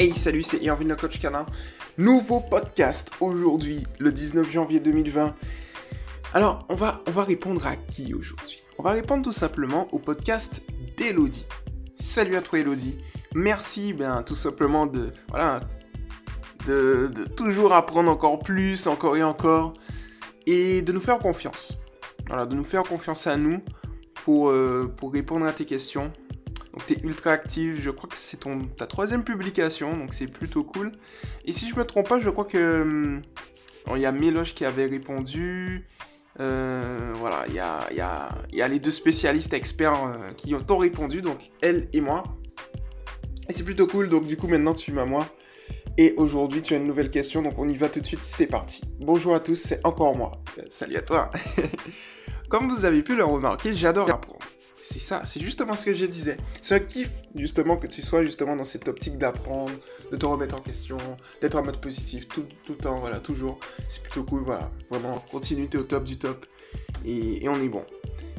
Hey salut, c'est Irvin le coach canin. Nouveau podcast aujourd'hui, le 19 janvier 2020. Alors, on va, on va répondre à qui aujourd'hui? On va répondre tout simplement au podcast d'Elodie. Salut à toi Elodie. Merci ben, tout simplement de, toujours apprendre encore plus, encore et encore, et de nous faire confiance. Voilà, de nous faire confiance à nous pour, euh, pour répondre à tes questions. Donc tu es ultra active, je crois que c'est ta troisième publication, donc c'est plutôt cool. Et si je me trompe pas, je crois que... bon, Il y a Méloche qui avait répondu. Euh, voilà, il y a, y, a, les deux spécialistes experts euh, qui ont répondu, donc elle et moi. Et c'est plutôt cool, donc du coup maintenant tu m'as moi. Et aujourd'hui tu as une nouvelle question, donc on y va tout de suite, c'est parti. Bonjour à tous, c'est encore moi. Euh, salut à toi. Comme vous avez pu le remarquer, j'adore apprendre. C'est ça, c'est justement ce que je disais. C'est un kiff, justement, que tu sois justement dans cette optique d'apprendre, de te remettre en question, d'être en mode positif tout, tout le temps, voilà, toujours. C'est plutôt cool, voilà. Vraiment, continue, t'es au top du top. Et, et on est bon.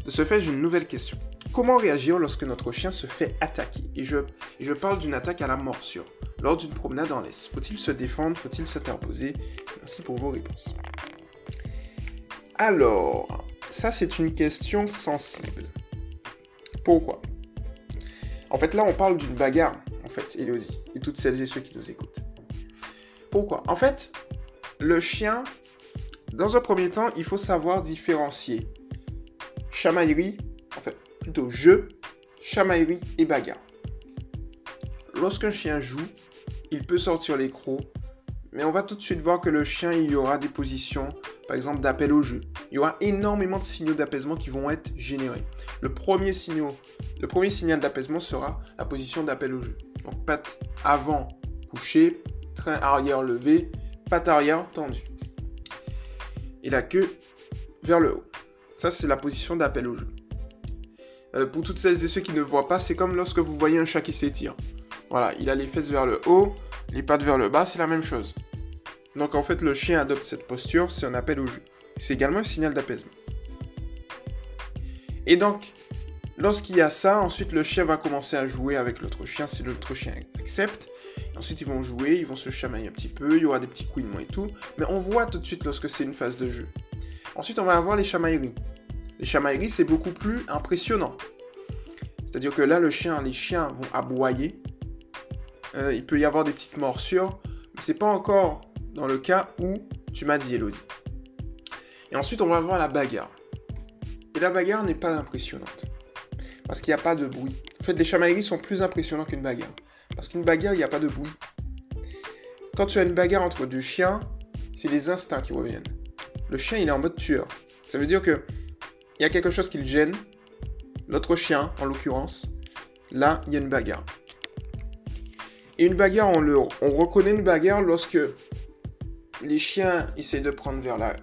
De ce fait, j'ai une nouvelle question. Comment réagir lorsque notre chien se fait attaquer? Et je, je parle d'une attaque à la morsure. Lors d'une promenade en laisse, faut-il se défendre? Faut-il s'interposer? Merci pour vos réponses. Alors, ça c'est une question sensible. Pourquoi En fait, là, on parle d'une bagarre, en fait, Elodie, et toutes celles et ceux qui nous écoutent. Pourquoi? En fait, le chien, dans un premier temps, il faut savoir différencier chamaillerie, en fait, plutôt jeu, chamaillerie et bagarre. Lorsqu'un chien joue, il peut sortir les crocs, mais on va tout de suite voir que le chien, il y aura des positions, par exemple, d'appel au jeu. Il y aura énormément de signaux d'apaisement qui vont être générés. Le premier, signal, d'apaisement sera la position d'appel au jeu. Donc, patte avant couchée, train arrière levé, patte arrière tendue. Et la queue vers le haut. Ça, c'est la position d'appel au jeu. Euh, pour toutes celles et ceux qui ne voient pas, c'est comme lorsque vous voyez un chat qui s'étire. Voilà, il a les fesses vers le haut, les pattes vers le bas, c'est la même chose. Donc en fait, le chien adopte cette posture, c'est un appel au jeu. C'est également un signal d'apaisement. Et donc, lorsqu'il y a ça, ensuite le chien va commencer à jouer avec l'autre chien si l'autre chien accepte. Ensuite, ils vont jouer, ils vont se chamailler un petit peu, il y aura des petits couinements et tout. Mais on voit tout de suite lorsque c'est une phase de jeu. Ensuite, on va avoir les chamailleries. Les chamailleries, c'est beaucoup plus impressionnant. C'est-à-dire que là, le chien, les chiens vont aboyer. Euh, il peut y avoir des petites morsures. Mais c'est pas encore dans le cas où tu m'as dit, Elodie. Et ensuite, on va voir la bagarre. Et la bagarre n'est pas impressionnante. Parce qu'il n'y a pas de bruit. En fait, les chamailleries sont plus impressionnants qu'une bagarre. Parce qu'une bagarre, il n'y a pas de bruit. Quand tu as une bagarre entre deux chiens, c'est les instincts qui reviennent. Le chien, il est en mode tueur. Ça veut dire que il y a quelque chose qui le gêne. L'autre chien, en l'occurrence, là, il y a une bagarre. Et une bagarre, on, le, on reconnaît une bagarre lorsque les chiens essayent de prendre vers la,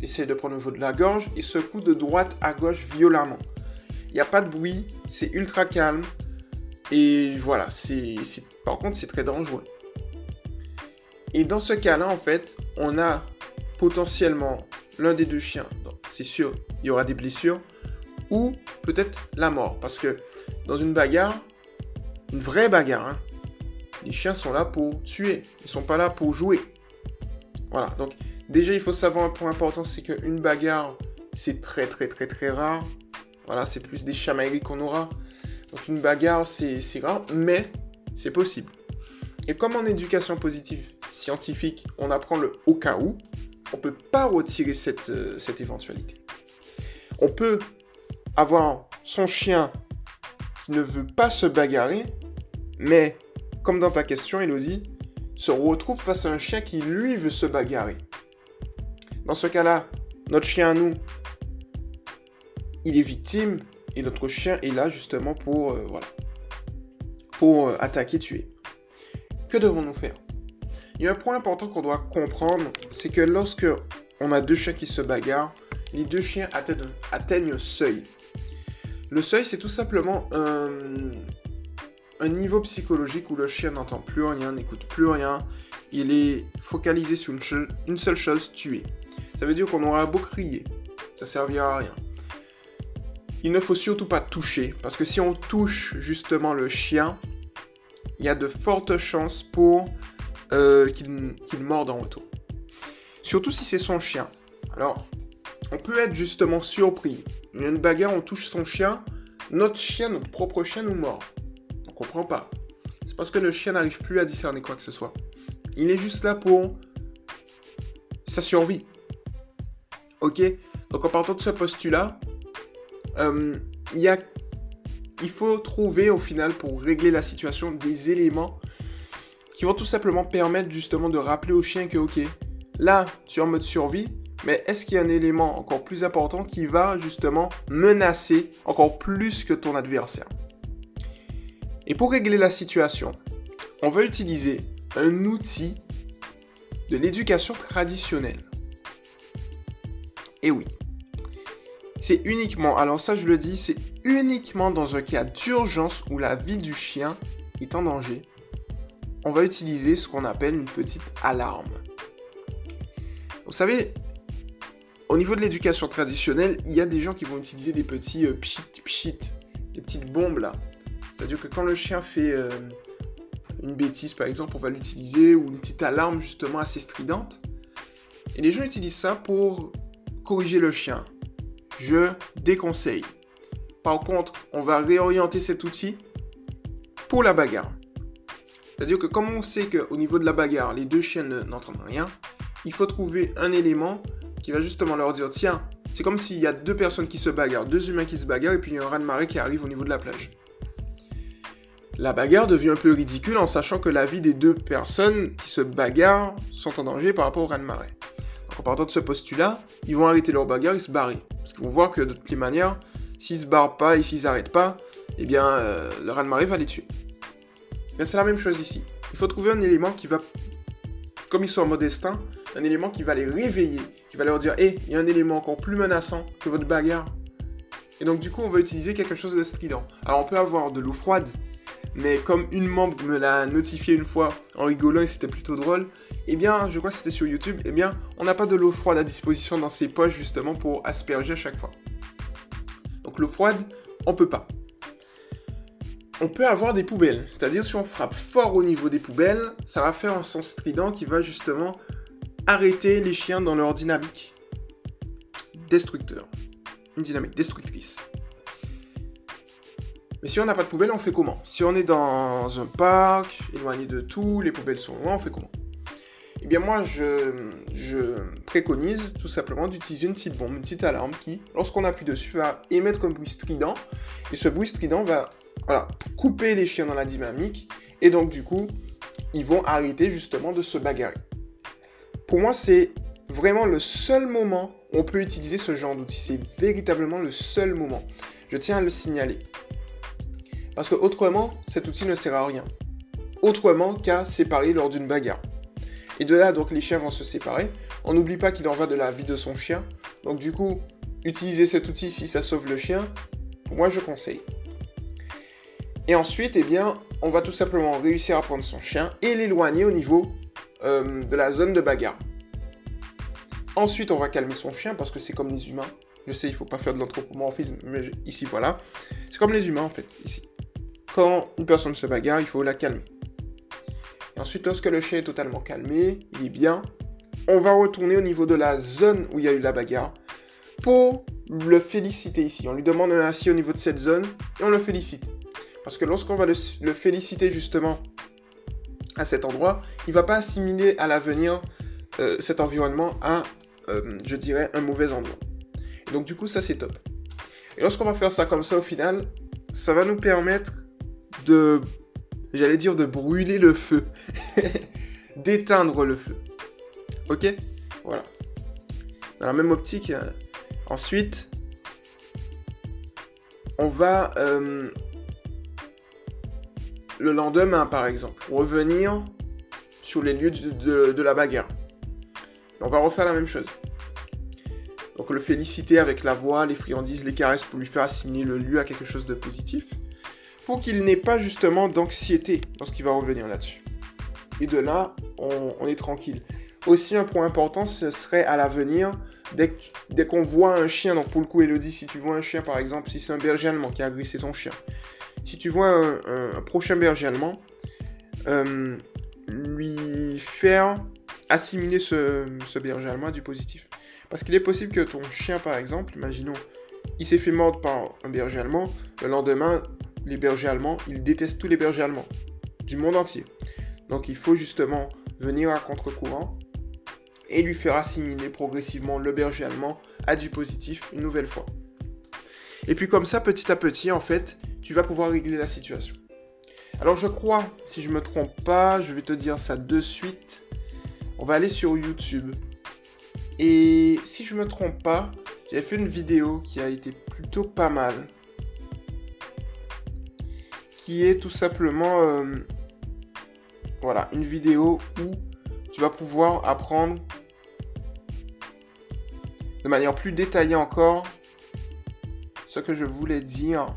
de prendre de la gorge, ils secouent de droite à gauche violemment. Il n'y a pas de bruit, c'est ultra calme. Et voilà, c'est, par contre, c'est très dangereux. Et dans ce cas-là, en fait, on a potentiellement l'un des deux chiens. C'est sûr, il y aura des blessures ou peut-être la mort. Parce que dans une bagarre, une vraie bagarre, hein, les chiens sont là pour tuer. Ils sont pas là pour jouer. Voilà. Donc, déjà, il faut savoir un point important, c'est qu'une bagarre, c'est très très très très rare. Voilà, c'est plus des chamailleries qu'on aura. Donc, une bagarre, c'est rare, mais c'est possible. Et comme en éducation positive scientifique, on apprend le au cas où, on peut pas retirer cette, euh, cette éventualité. On peut avoir son chien qui ne veut pas se bagarrer, mais comme dans ta question, Elodie, se retrouve face à un chien qui, lui, veut se bagarrer. Dans ce cas-là, notre chien à nous, il est victime et notre chien est là justement pour, euh, voilà, pour euh, attaquer, tuer. Que devons-nous faire? Il y a un point important qu'on doit comprendre, c'est que lorsque on a deux chiens qui se bagarrent, les deux chiens atteignent, atteignent un seuil. Le seuil, c'est tout simplement un, un niveau psychologique où le chien n'entend plus rien, n'écoute plus rien, il est focalisé sur une, seule chose, tuer. Ça veut dire qu'on aura beau crier, ça servira à rien. Il ne faut surtout pas toucher, parce que si on touche justement le chien, il y a de fortes chances pour euh, qu'il morde en retour. Surtout si c'est son chien. Alors, on peut être justement surpris. Il y a une bagarre, on touche son chien, notre chien, notre propre chien nous mord. On comprend pas. C'est parce que le chien n'arrive plus à discerner quoi que ce soit. Il est juste là pour sa survie. Ok? Donc en partant de ce postulat, euh, il faut trouver au final pour régler la situation des éléments qui vont tout simplement permettre justement de rappeler au chien que ok, là tu es en mode survie, mais est-ce qu'il y a un élément encore plus important qui va justement menacer encore plus que ton adversaire? Et pour régler la situation, on va utiliser un outil de l'éducation traditionnelle. Et oui, c'est uniquement, alors ça je le dis, c'est uniquement dans un cas d'urgence où la vie du chien est en danger, on va utiliser ce qu'on appelle une petite alarme. Vous savez, au niveau de l'éducation traditionnelle, il y a des gens qui vont utiliser des petits euh, pchit pchit, des petites bombes là. C'est-à-dire que quand le chien fait euh, une bêtise par exemple, on va l'utiliser, ou une petite alarme justement assez stridente. Et les gens utilisent ça pour corriger le chien. Je déconseille. Par contre, on va réorienter cet outil pour la bagarre. C'est-à-dire que comme on sait qu'au niveau de la bagarre, les deux chiens n'entendent rien, il faut trouver un élément qui va justement leur dire tiens, c'est comme s'il y a deux personnes qui se bagarrent, deux humains qui se bagarrent, et puis il y a un raz-de-marée qui arrive au niveau de la plage. La bagarre devient un peu ridicule en sachant que la vie des deux personnes qui se bagarrent sont en danger par rapport au raz-de-marée. En partant de ce postulat, ils vont arrêter leur bagarre et se barrer. Parce qu'ils vont voir que de toutes les manières, s'ils se barrent pas et s'ils n'arrêtent pas, eh bien euh, le raz-de-marée va les tuer. Mais c'est la même chose ici. Il faut trouver un élément qui va, comme ils sont en mode destin, un élément qui va les réveiller, qui va leur dire Hé, il y a un élément encore plus menaçant que votre bagarre. Et donc, du coup, on va utiliser quelque chose de strident. Alors, on peut avoir de l'eau froide, mais comme une membre me l'a notifié une fois en rigolant et c'était plutôt drôle, eh bien, je crois que c'était sur YouTube, eh bien, on n'a pas de l'eau froide à disposition dans ses poches justement pour asperger à chaque fois. Donc, l'eau froide, on peut pas. On peut avoir des poubelles, c'est-à-dire si on frappe fort au niveau des poubelles, ça va faire un son strident qui va justement arrêter les chiens dans leur dynamique destructeur. Une dynamique destructrice. Mais si on n'a pas de poubelle, on fait comment? Si on est dans un parc, éloigné de tout, les poubelles sont loin, on fait comment? Eh bien moi, je, préconise tout simplement d'utiliser une petite bombe, une petite alarme qui, lorsqu'on appuie dessus, va émettre un bruit strident. Et ce bruit strident va voilà, couper les chiens dans la dynamique. Et donc du coup, ils vont arrêter justement de se bagarrer. Pour moi, c'est vraiment le seul moment où on peut utiliser ce genre d'outil. C'est véritablement le seul moment. Je tiens à le signaler. Parce que autrement, cet outil ne sert à rien. Autrement qu'à séparer lors d'une bagarre. Et de là, donc, les chiens vont se séparer. On n'oublie pas qu'il en va de la vie de son chien. Donc, du coup, utiliser cet outil si ça sauve le chien, moi, je conseille. Et ensuite, eh bien, on va tout simplement réussir à prendre son chien et l'éloigner au niveau euh, de la zone de bagarre. Ensuite, on va calmer son chien parce que c'est comme les humains. Je sais, il faut pas faire de l'anthropomorphisme, mais ici, voilà. C'est comme les humains, en fait, ici. Quand une personne se bagarre, il faut la calmer. Ensuite, lorsque le chien est totalement calmé, il est bien, on va retourner au niveau de la zone où il y a eu la bagarre pour le féliciter ici. On lui demande un assis au niveau de cette zone et on le félicite. Parce que lorsqu'on va le, féliciter justement à cet endroit, il va pas assimiler à l'avenir euh, cet environnement à, euh, je dirais, un mauvais endroit. Donc du coup, ça c'est top. Et lorsqu'on va faire ça comme ça au final, ça va nous permettre de, j'allais dire, de brûler le feu, d'éteindre le feu. Ok? Voilà. Dans la même optique, euh, ensuite, on va le lendemain, par exemple, revenir sur les lieux de, la bagarre. on va refaire la même chose. Donc le féliciter avec la voix, les friandises, les caresses pour lui faire assimiler le lieu à quelque chose de positif, pour qu'il n'ait pas justement d'anxiété lorsqu'il va revenir là-dessus. Et de là, on, est tranquille. Aussi, un point important, ce serait à l'avenir, dès, qu'on voit un chien, donc pour le coup, Elodie, si tu vois un chien, par exemple, si c'est un berger allemand qui a agressé ton chien, si tu vois un, prochain berger allemand, euh, lui faire assimiler ce, ce berger allemand à du positif. Parce qu'il est possible que ton chien, par exemple, imaginons, il s'est fait mordre par un berger allemand, le lendemain, les bergers allemands, ils détestent tous les bergers allemands, du monde entier. Donc il faut justement venir à contre-courant et lui faire assimiler progressivement le berger allemand à du positif une nouvelle fois. Et puis comme ça, petit à petit, en fait, tu vas pouvoir régler la situation. Alors je crois, si je me trompe pas, je vais te dire ça de suite. On va aller sur YouTube. Et si je me trompe pas, j'avais fait une vidéo qui a été plutôt pas mal. Qui est tout simplement... Euh, voilà, une vidéo où tu vas pouvoir apprendre de manière plus détaillée encore ce que je voulais dire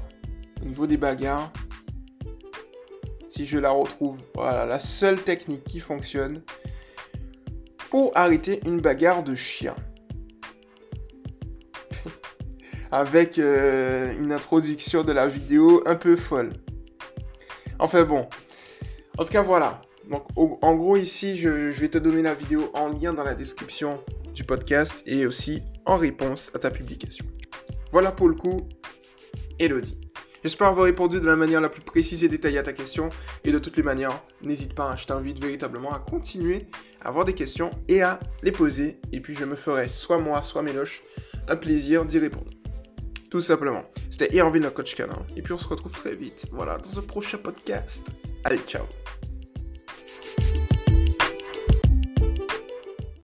au niveau des bagarres. Si je la retrouve, voilà, la seule technique qui fonctionne pour arrêter une bagarre de chien. Avec euh, une introduction de la vidéo un peu folle. Enfin bon. En tout cas, voilà. Donc, en gros, ici, je, vais te donner la vidéo en lien dans la description du podcast et aussi en réponse à ta publication. Voilà pour le coup, Elodie. J'espère avoir répondu de la manière la plus précise et détaillée à ta question. Et de toutes les manières, n'hésite pas, je t'invite véritablement à continuer à avoir des questions et à les poser. Et puis je me ferai, soit moi, soit Méloche, un plaisir d'y répondre. Tout simplement. C'était Irvin, le coach canin. Et puis on se retrouve très vite, voilà, dans un prochain podcast. Allez, ciao